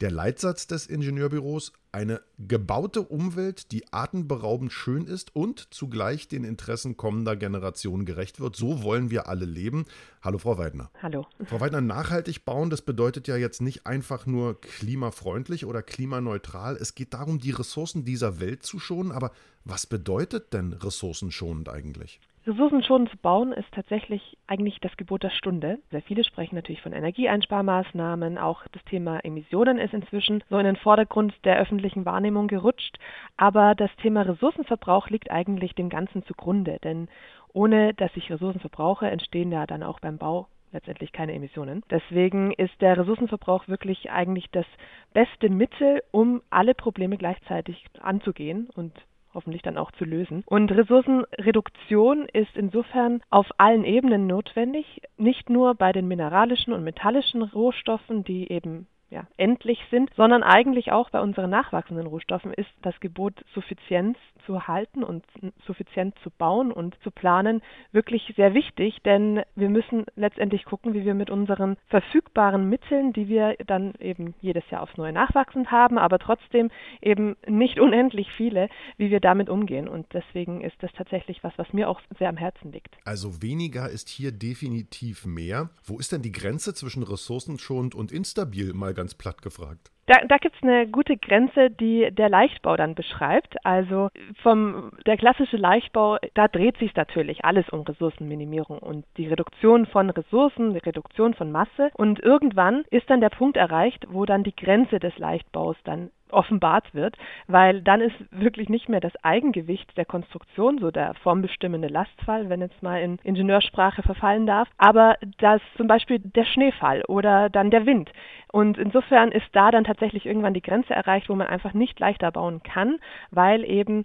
Der Leitsatz des Ingenieurbüros, eine gebaute Umwelt, die atemberaubend schön ist und zugleich den Interessen kommender Generationen gerecht wird. So wollen wir alle leben. Hallo, Frau Weidner. Hallo. Frau Weidner, nachhaltig bauen, das bedeutet ja jetzt nicht einfach nur klimafreundlich oder klimaneutral. Es geht darum, die Ressourcen dieser Welt zu schonen. Aber was bedeutet denn ressourcenschonend eigentlich? Ressourcenschonend zu bauen ist tatsächlich eigentlich das Gebot der Stunde. Sehr viele sprechen natürlich von Energieeinsparmaßnahmen. Auch das Thema Emissionen ist inzwischen so in den Vordergrund der öffentlichen Wahrnehmung gerutscht. Aber das Thema Ressourcenverbrauch liegt eigentlich dem Ganzen zugrunde. Denn ohne dass ich Ressourcen verbrauche, entstehen ja dann auch beim Bau letztendlich keine Emissionen. Deswegen ist der Ressourcenverbrauch wirklich eigentlich das beste Mittel, um alle Probleme gleichzeitig anzugehen und hoffentlich dann auch zu lösen. Und Ressourcenreduktion ist insofern auf allen Ebenen notwendig, nicht nur bei den mineralischen und metallischen Rohstoffen, die eben ja, endlich sind, sondern eigentlich auch bei unseren nachwachsenden Rohstoffen ist das Gebot Suffizienz zu halten und suffizient zu bauen und zu planen wirklich sehr wichtig, denn wir müssen letztendlich gucken, wie wir mit unseren verfügbaren Mitteln, die wir dann eben jedes Jahr aufs Neue nachwachsend haben, aber trotzdem eben nicht [laughs] unendlich viele, wie wir damit umgehen. Und deswegen ist das tatsächlich was, was mir auch sehr am Herzen liegt. Also weniger ist hier definitiv mehr. Wo ist denn die Grenze zwischen ressourcenschonend und instabil, mal ganz platt gefragt? Da, da gibt es eine gute Grenze, die der Leichtbau dann beschreibt. Also vom der klassische Leichtbau, da dreht sich natürlich alles um Ressourcenminimierung und die Reduktion von Ressourcen, die Reduktion von Masse. Und irgendwann ist dann der Punkt erreicht, wo dann die Grenze des Leichtbaus dann offenbart wird, weil dann ist wirklich nicht mehr das Eigengewicht der Konstruktion so der formbestimmende Lastfall, wenn jetzt mal in Ingenieursprache verfallen darf, aber das zum Beispiel der Schneefall oder dann der Wind. Und insofern ist da dann tatsächlich irgendwann die Grenze erreicht, wo man einfach nicht leichter bauen kann, weil eben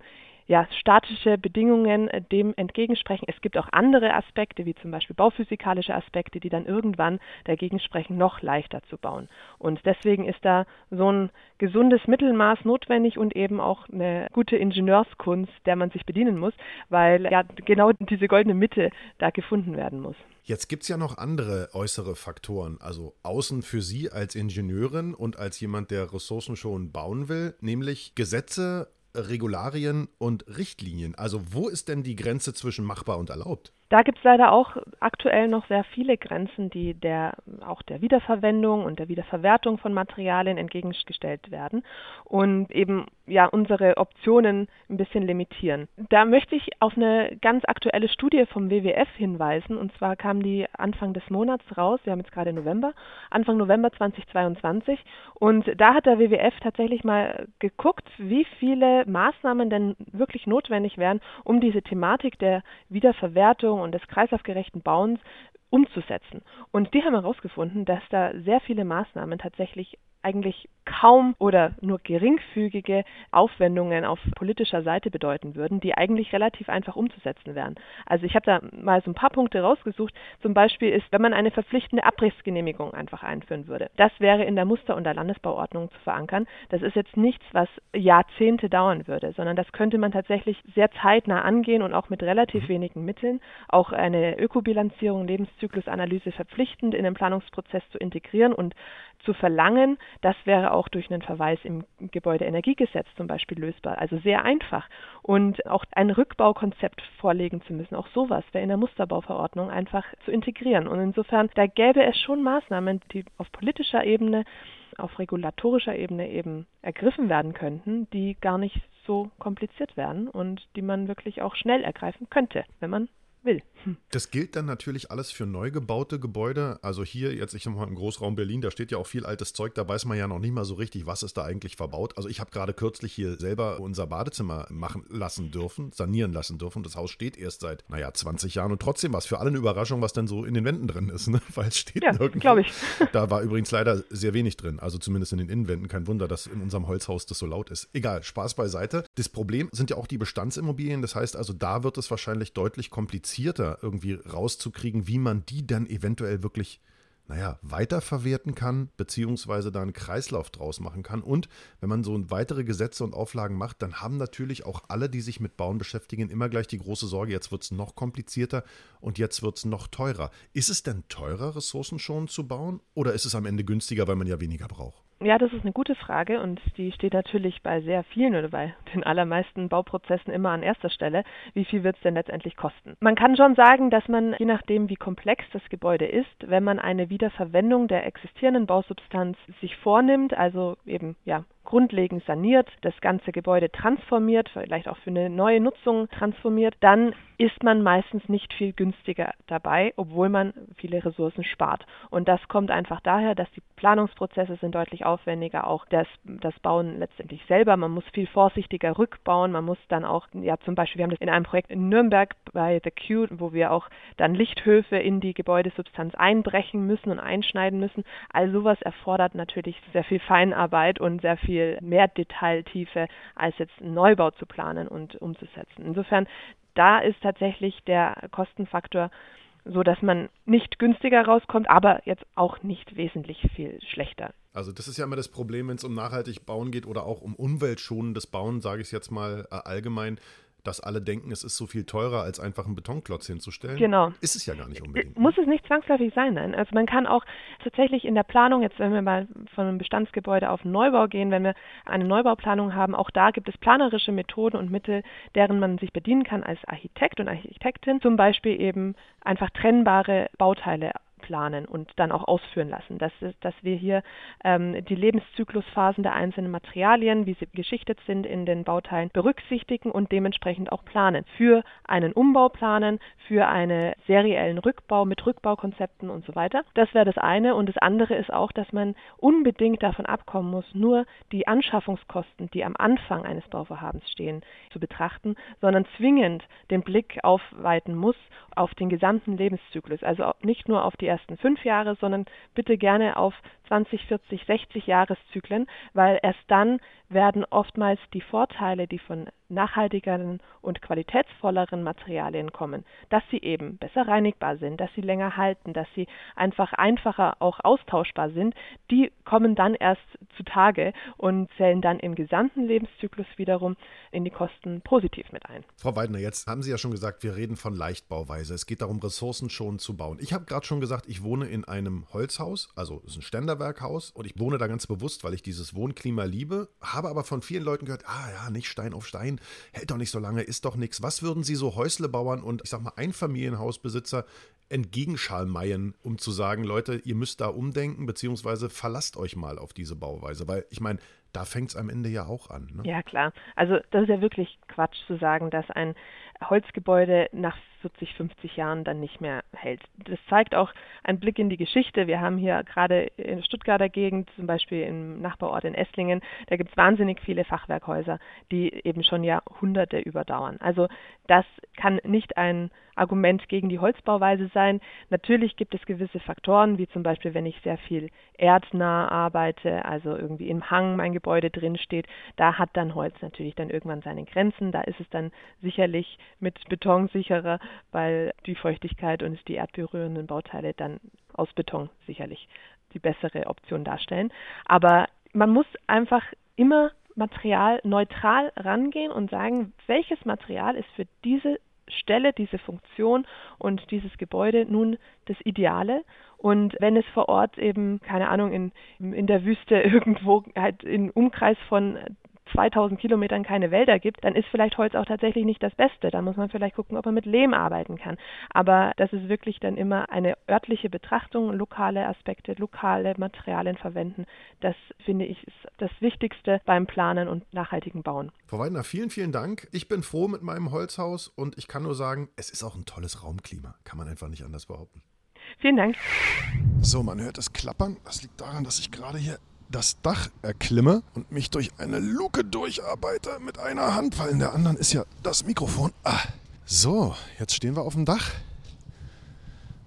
ja, statische Bedingungen äh, dem entgegensprechen. Es gibt auch andere Aspekte, wie zum Beispiel bauphysikalische Aspekte, die dann irgendwann dagegen sprechen, noch leichter zu bauen. Und deswegen ist da so ein gesundes Mittelmaß notwendig und eben auch eine gute Ingenieurskunst, der man sich bedienen muss, weil ja genau diese goldene Mitte da gefunden werden muss. Jetzt gibt es ja noch andere äußere Faktoren, also außen für Sie als Ingenieurin und als jemand, der Ressourcen schon bauen will, nämlich Gesetze Regularien und Richtlinien. Also wo ist denn die Grenze zwischen machbar und erlaubt? Da gibt es leider auch aktuell noch sehr viele Grenzen, die der, auch der Wiederverwendung und der Wiederverwertung von Materialien entgegengestellt werden und eben ja unsere Optionen ein bisschen limitieren. Da möchte ich auf eine ganz aktuelle Studie vom WWF hinweisen. Und zwar kam die Anfang des Monats raus, wir haben jetzt gerade November, Anfang November 2022 und da hat der WWF tatsächlich mal geguckt, wie viele Maßnahmen denn wirklich notwendig wären, um diese Thematik der Wiederverwertung Sanierung und des kreislaufgerechten Bauens umzusetzen. Und die haben herausgefunden, dass da sehr viele Maßnahmen tatsächlich eigentlich kaum oder nur geringfügige Aufwendungen auf politischer Seite bedeuten würden, die eigentlich relativ einfach umzusetzen wären. Also ich habe da mal so ein paar Punkte rausgesucht. Zum Beispiel ist, wenn man eine verpflichtende Abrissgenehmigung einfach einführen würde. Das wäre in der Muster- und der Landesbauordnung zu verankern. Das ist jetzt nichts, was Jahrzehnte dauern würde, sondern das könnte man tatsächlich sehr zeitnah angehen und auch mit relativ mhm. wenigen Mitteln. Auch eine Ökobilanzierung, Lebenszyklusanalyse verpflichtend in den Planungsprozess zu integrieren und zu verlangen, das wäre auch durch einen Verweis im Gebäudeenergiegesetz zum Beispiel lösbar. Also sehr einfach. Und auch ein Rückbaukonzept vorlegen zu müssen, auch sowas wäre in der Musterbauverordnung einfach zu integrieren. Und insofern, da gäbe es schon Maßnahmen, die auf politischer Ebene, auf regulatorischer Ebene eben ergriffen werden könnten, die gar nicht so kompliziert wären und die man wirklich auch schnell ergreifen könnte, wenn man will. Hm. Das gilt dann natürlich alles für neu gebaute Gebäude. Also hier jetzt, ich mal im Großraum Berlin, da steht ja auch viel altes Zeug, da weiß man ja noch nicht mal so richtig, was ist da eigentlich verbaut. Also ich habe gerade kürzlich hier selber unser Badezimmer machen lassen dürfen, sanieren lassen dürfen. Das Haus steht erst seit, naja, 20 Jahren und trotzdem was für alle eine Überraschung, was denn so in den Wänden drin ist, ne? [laughs] weil es steht ja, glaube ich. [laughs] Da war übrigens leider sehr wenig drin, also zumindest in den Innenwänden. Kein Wunder, dass in unserem Holzhaus das so laut ist. Egal, Spaß beiseite. Das Problem sind ja auch die Bestandsimmobilien. Das heißt also, da wird es wahrscheinlich deutlich komplizierter irgendwie rauszukriegen, wie man die dann eventuell wirklich, naja, weiterverwerten kann, beziehungsweise da einen Kreislauf draus machen kann. Und wenn man so weitere Gesetze und Auflagen macht, dann haben natürlich auch alle, die sich mit Bauen beschäftigen, immer gleich die große Sorge, jetzt wird es noch komplizierter und jetzt wird es noch teurer. Ist es denn teurer, ressourcenschonend zu bauen oder ist es am Ende günstiger, weil man ja weniger braucht? Ja, das ist eine gute Frage und die steht natürlich bei sehr vielen oder bei den allermeisten Bauprozessen immer an erster Stelle. Wie viel wird es denn letztendlich kosten? Man kann schon sagen, dass man, je nachdem, wie komplex das Gebäude ist, wenn man eine Wiederverwendung der existierenden Bausubstanz sich vornimmt, also eben ja grundlegend saniert, das ganze Gebäude transformiert, vielleicht auch für eine neue Nutzung transformiert, dann ist man meistens nicht viel günstiger dabei, obwohl man viele Ressourcen spart. Und das kommt einfach daher, dass die Planungsprozesse sind deutlich aufwendiger, auch das, das Bauen letztendlich selber. Man muss viel vorsichtiger rückbauen. Man muss dann auch, ja zum Beispiel, wir haben das in einem Projekt in Nürnberg bei The Q, wo wir auch dann Lichthöfe in die Gebäudesubstanz einbrechen müssen und einschneiden müssen. All sowas erfordert natürlich sehr viel Feinarbeit und sehr viel viel mehr Detailtiefe, als jetzt einen Neubau zu planen und umzusetzen. Insofern, da ist tatsächlich der Kostenfaktor so, dass man nicht günstiger rauskommt, aber jetzt auch nicht wesentlich viel schlechter. Also das ist ja immer das Problem, wenn es um nachhaltig Bauen geht oder auch um umweltschonendes Bauen, sage ich es jetzt mal äh, allgemein dass alle denken, es ist so viel teurer, als einfach einen Betonklotz hinzustellen. Genau. Ist es ja gar nicht unbedingt. Muss es nicht zwangsläufig sein, nein. Also man kann auch tatsächlich in der Planung, jetzt wenn wir mal von einem Bestandsgebäude auf einen Neubau gehen, wenn wir eine Neubauplanung haben, auch da gibt es planerische Methoden und Mittel, deren man sich bedienen kann als Architekt und Architektin. Zum Beispiel eben einfach trennbare Bauteile planen und dann auch ausführen lassen. Dass, dass wir hier ähm, die Lebenszyklusphasen der einzelnen Materialien, wie sie geschichtet sind in den Bauteilen, berücksichtigen und dementsprechend auch planen. Für einen Umbau planen, für einen seriellen Rückbau mit Rückbaukonzepten und so weiter. Das wäre das eine. Und das andere ist auch, dass man unbedingt davon abkommen muss, nur die Anschaffungskosten, die am Anfang eines Bauvorhabens stehen, zu betrachten, sondern zwingend den Blick aufweiten muss auf den gesamten Lebenszyklus. Also nicht nur auf die ersten fünf Jahre, sondern bitte gerne auf 20, 40, 60 Jahreszyklen, weil erst dann werden oftmals die Vorteile, die von nachhaltigeren und qualitätsvolleren Materialien kommen, dass sie eben besser reinigbar sind, dass sie länger halten, dass sie einfach einfacher auch austauschbar sind, die kommen dann erst zutage und zählen dann im gesamten Lebenszyklus wiederum in die Kosten positiv mit ein. Frau Weidner, jetzt haben Sie ja schon gesagt, wir reden von Leichtbauweise. Es geht darum, Ressourcen schon zu bauen. Ich habe gerade schon gesagt, ich wohne in einem Holzhaus, also es ist ein Ständerwerkhaus und ich wohne da ganz bewusst, weil ich dieses Wohnklima liebe, habe aber von vielen Leuten gehört, ah ja, nicht Stein auf Stein, hält doch nicht so lange, ist doch nichts. Was würden Sie so Häuslebauern und ich sag mal Einfamilienhausbesitzer entgegenschalmeien, um zu sagen, Leute, ihr müsst da umdenken, beziehungsweise verlasst euch mal auf diese Bauweise? Weil ich meine, da fängt es am Ende ja auch an. Ne? Ja, klar. Also das ist ja wirklich Quatsch zu sagen, dass ein Holzgebäude nach 40, 50 Jahren dann nicht mehr hält. Das zeigt auch ein Blick in die Geschichte. Wir haben hier gerade in Stuttgarter Gegend, zum Beispiel im Nachbarort in Esslingen, da gibt es wahnsinnig viele Fachwerkhäuser, die eben schon Jahrhunderte überdauern. Also das kann nicht ein Argument gegen die Holzbauweise sein. Natürlich gibt es gewisse Faktoren, wie zum Beispiel, wenn ich sehr viel erdnah arbeite, also irgendwie im Hang mein Gebäude drin steht, da hat dann Holz natürlich dann irgendwann seine Grenzen. Da ist es dann sicherlich mit Beton sicherer, weil die Feuchtigkeit und die erdberührenden Bauteile dann aus Beton sicherlich die bessere Option darstellen. Aber man muss einfach immer materialneutral rangehen und sagen, welches Material ist für diese Stelle, diese Funktion und dieses Gebäude nun das Ideale. Und wenn es vor Ort eben, keine Ahnung, in, in der Wüste [laughs] irgendwo halt im Umkreis von 2000 Kilometern keine Wälder gibt, dann ist vielleicht Holz auch tatsächlich nicht das Beste. Da muss man vielleicht gucken, ob man mit Lehm arbeiten kann. Aber das ist wirklich dann immer eine örtliche Betrachtung, lokale Aspekte, lokale Materialien verwenden. Das finde ich ist das Wichtigste beim Planen und nachhaltigen Bauen. Frau Weidner, vielen, vielen Dank. Ich bin froh mit meinem Holzhaus und ich kann nur sagen, es ist auch ein tolles Raumklima. Kann man einfach nicht anders behaupten. Vielen Dank. So, man hört es klappern. Das liegt daran, dass ich gerade hier das Dach erklimme und mich durch eine Luke durcharbeite mit einer Hand, weil in der anderen ist ja das Mikrofon. Ah. So, jetzt stehen wir auf dem Dach.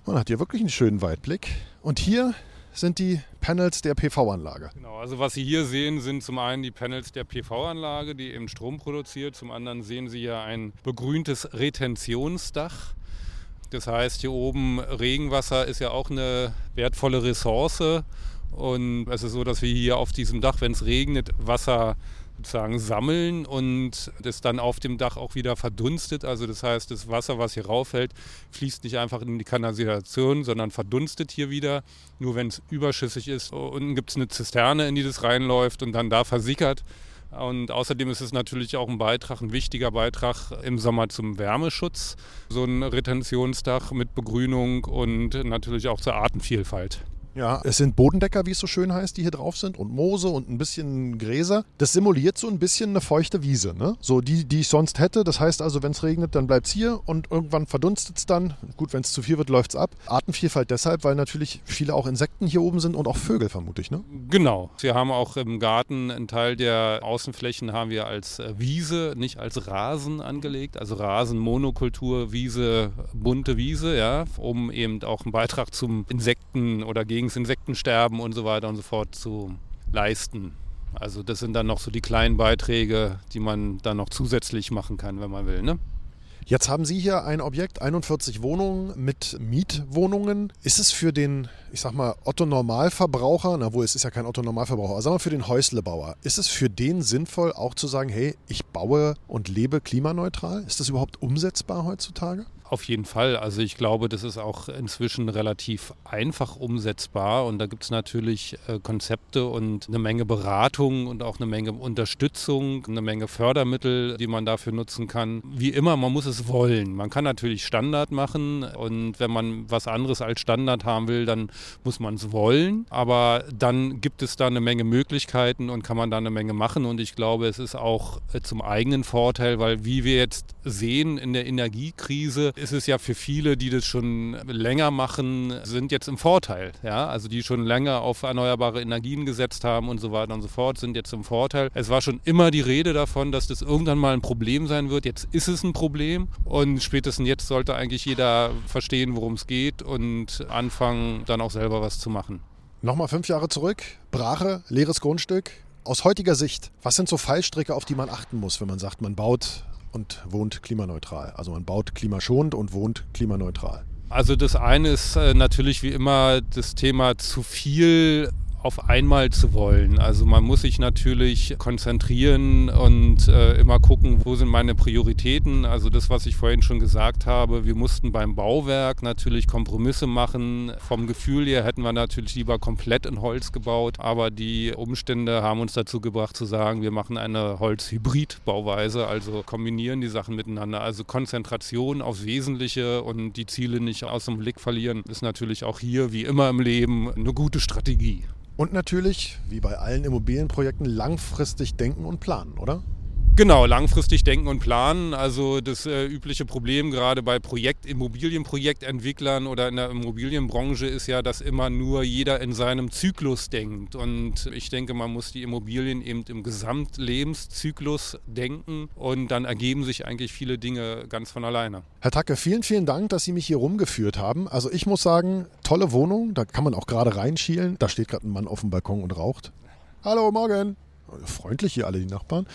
Man hat hier wirklich einen schönen Weitblick. Und hier sind die Panels der PV-Anlage. Genau, also was Sie hier sehen, sind zum einen die Panels der PV-Anlage, die eben Strom produziert. Zum anderen sehen Sie hier ein begrüntes Retentionsdach. Das heißt, hier oben Regenwasser ist ja auch eine wertvolle Ressource. Und es ist so, dass wir hier auf diesem Dach, wenn es regnet, Wasser sozusagen sammeln und das dann auf dem Dach auch wieder verdunstet. Also das heißt, das Wasser, was hier rauffällt, fließt nicht einfach in die Kanalisation, sondern verdunstet hier wieder. Nur wenn es überschüssig ist. Unten gibt es eine Zisterne, in die das reinläuft und dann da versickert. Und außerdem ist es natürlich auch ein Beitrag, ein wichtiger Beitrag im Sommer zum Wärmeschutz. So ein Retentionsdach mit Begrünung und natürlich auch zur Artenvielfalt. Ja, es sind Bodendecker, wie es so schön heißt, die hier drauf sind und Moose und ein bisschen Gräser. Das simuliert so ein bisschen eine feuchte Wiese, ne? So die, die ich sonst hätte. Das heißt also, wenn es regnet, dann bleibt es hier und irgendwann verdunstet es dann. Gut, wenn es zu viel wird, läuft es ab. Artenvielfalt deshalb, weil natürlich viele auch Insekten hier oben sind und auch Vögel, vermute ich, ne? Genau. Wir haben auch im Garten einen Teil der Außenflächen haben wir als äh, Wiese, nicht als Rasen angelegt. Also Rasen, Monokultur, Wiese, bunte Wiese, ja, um eben auch einen Beitrag zum Insekten oder gegen gegen das Insektensterben und so weiter und so fort zu leisten. Also das sind dann noch so die kleinen Beiträge, die man dann noch zusätzlich machen kann, wenn man will. Ne? Jetzt haben Sie hier ein Objekt, 41 Wohnungen mit Mietwohnungen. Ist es für den, ich sag mal, Otto-Normalverbraucher, na wohl, es ist ja kein Otto-Normalverbraucher, aber sagen wir für den Häuslebauer, ist es für den sinnvoll, auch zu sagen, hey, ich baue und lebe klimaneutral? Ist das überhaupt umsetzbar heutzutage? Auf jeden Fall. Also ich glaube, das ist auch inzwischen relativ einfach umsetzbar und da gibt es natürlich äh, Konzepte und eine Menge Beratung und auch eine Menge Unterstützung, eine Menge Fördermittel, die man dafür nutzen kann. Wie immer, man muss es wollen. Man kann natürlich Standard machen und wenn man was anderes als Standard haben will, dann muss man es wollen. Aber dann gibt es da eine Menge Möglichkeiten und kann man da eine Menge machen und ich glaube, es ist auch äh, zum eigenen Vorteil, weil wie wir jetzt sehen in der Energiekrise, ist es ja für viele, die das schon länger machen, sind jetzt im Vorteil. Ja? Also die schon länger auf erneuerbare Energien gesetzt haben und so weiter und so fort, sind jetzt im Vorteil. Es war schon immer die Rede davon, dass das irgendwann mal ein Problem sein wird. Jetzt ist es ein Problem und spätestens jetzt sollte eigentlich jeder verstehen, worum es geht und anfangen, dann auch selber was zu machen. Nochmal fünf Jahre zurück, Brache, leeres Grundstück. Aus heutiger Sicht, was sind so Fallstricke, auf die man achten muss, wenn man sagt, man baut und wohnt klimaneutral. Also man baut klimaschonend und wohnt klimaneutral. Also das eine ist äh, natürlich wie immer das Thema zu viel auf einmal zu wollen. Also man muss sich natürlich konzentrieren und äh, immer gucken, wo sind meine Prioritäten. Also das, was ich vorhin schon gesagt habe, wir mussten beim Bauwerk natürlich Kompromisse machen. Vom Gefühl her hätten wir natürlich lieber komplett in Holz gebaut, aber die Umstände haben uns dazu gebracht zu sagen, wir machen eine Holz-Hybrid-Bauweise, also kombinieren die Sachen miteinander. Also Konzentration aufs Wesentliche und die Ziele nicht aus dem Blick verlieren, ist natürlich auch hier, wie immer im Leben, eine gute Strategie. Und natürlich, wie bei allen Immobilienprojekten, langfristig denken und planen, oder? Genau, langfristig denken und planen. Also das äh, übliche Problem gerade bei Projekt, Immobilienprojektentwicklern oder in der Immobilienbranche ist ja, dass immer nur jeder in seinem Zyklus denkt. Und ich denke, man muss die Immobilien eben im Gesamtlebenszyklus denken und dann ergeben sich eigentlich viele Dinge ganz von alleine. Herr Tacke, vielen, vielen Dank, dass Sie mich hier rumgeführt haben. Also ich muss sagen, tolle Wohnung, da kann man auch gerade reinschielen. Da steht gerade ein Mann auf dem Balkon und raucht. Hallo, morgen freundlich hier alle die Nachbarn.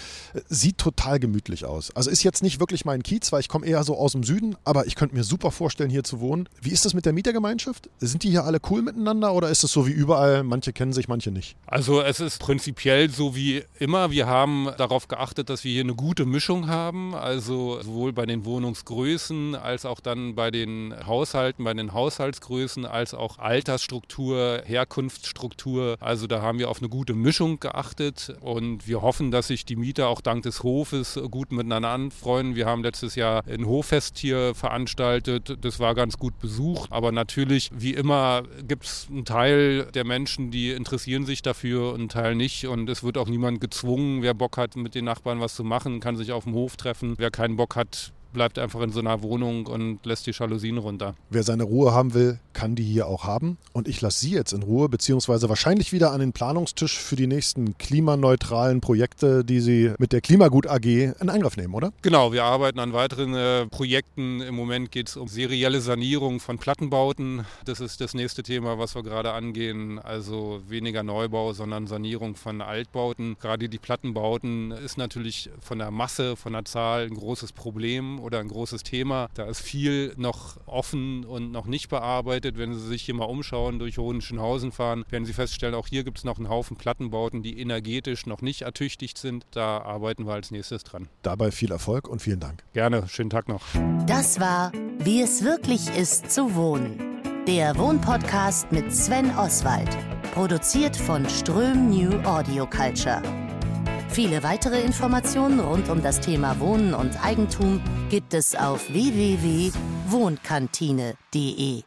Sieht total gemütlich aus. Also ist jetzt nicht wirklich mein Kiez, weil ich komme eher so aus dem Süden, aber ich könnte mir super vorstellen, hier zu wohnen. Wie ist das mit der Mietergemeinschaft? Sind die hier alle cool miteinander oder ist es so wie überall, manche kennen sich, manche nicht? Also es ist prinzipiell so wie immer. Wir haben darauf geachtet, dass wir hier eine gute Mischung haben. Also sowohl bei den Wohnungsgrößen als auch dann bei den Haushalten, bei den Haushaltsgrößen, als auch Altersstruktur, Herkunftsstruktur. Also da haben wir auf eine gute Mischung geachtet und wir hoffen, dass sich die Mieter auch dank des Hofes gut miteinander anfreuen. Wir haben letztes Jahr ein Hoffest hier veranstaltet. Das war ganz gut besucht. Aber natürlich, wie immer, gibt es einen Teil der Menschen, die interessieren sich dafür und einen Teil nicht. Und es wird auch niemand gezwungen. Wer Bock hat, mit den Nachbarn was zu machen, kann sich auf dem Hof treffen. Wer keinen Bock hat, bleibt einfach in so einer Wohnung und lässt die Jalousien runter. Wer seine Ruhe haben will, kann die hier auch haben. Und ich lasse Sie jetzt in Ruhe, beziehungsweise wahrscheinlich wieder an den Planungstisch für die nächsten klimaneutralen Projekte, die Sie mit der Klimagut AG in Angriff nehmen, oder? Genau, wir arbeiten an weiteren äh, Projekten. Im Moment geht es um serielle Sanierung von Plattenbauten. Das ist das nächste Thema, was wir gerade angehen. Also weniger Neubau, sondern Sanierung von Altbauten. Gerade die Plattenbauten ist natürlich von der Masse, von der Zahl ein großes Problem oder ein großes Thema. Da ist viel noch offen und noch nicht bearbeitet. Wenn Sie sich hier mal umschauen, durch Hohenschönhausen fahren, werden Sie feststellen, auch hier gibt es noch einen Haufen Plattenbauten, die energetisch noch nicht ertüchtigt sind. Da arbeiten wir als nächstes dran. Dabei viel Erfolg und vielen Dank. Gerne, schönen Tag noch. Das war Wie es wirklich ist zu wohnen. Der Wohnpodcast mit Sven Oswald. Produziert von Ström New Audio Culture. Viele weitere Informationen rund um das Thema Wohnen und Eigentum gibt es auf www.wohnkantine.de.